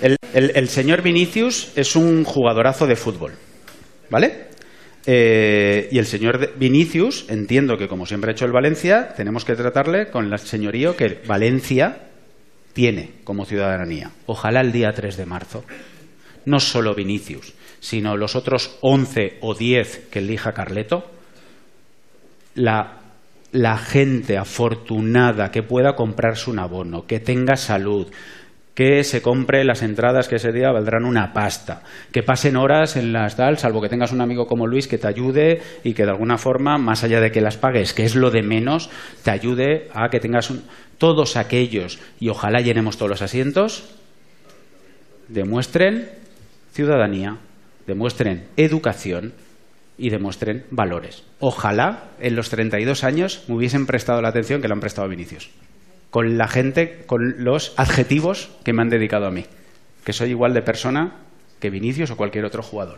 El, señor Vinicius es un jugadorazo de fútbol, ¿vale? Eh, y el señor Vinicius, entiendo que como siempre ha hecho el Valencia, tenemos que tratarle con el señorío que Valencia tiene como ciudadanía. Ojalá el día 3 de marzo. No solo Vinicius, sino los otros 11 o 10 que elija Carleto, la, la gente afortunada que pueda comprarse un abono, que tenga salud, que se compre las entradas que ese día valdrán una pasta, que pasen horas en las tal, salvo que tengas un amigo como Luis que te ayude y que de alguna forma, más allá de que las pagues, que es lo de menos, te ayude a que tengas un... todos aquellos, y ojalá llenemos todos los asientos, demuestren ciudadanía, demuestren educación y demuestren valores. Ojalá en los 32 años me hubiesen prestado la atención que le han prestado a Vinicius. Con la gente, con los adjetivos que me han dedicado a mí. Que soy igual de persona que Vinicius o cualquier otro jugador.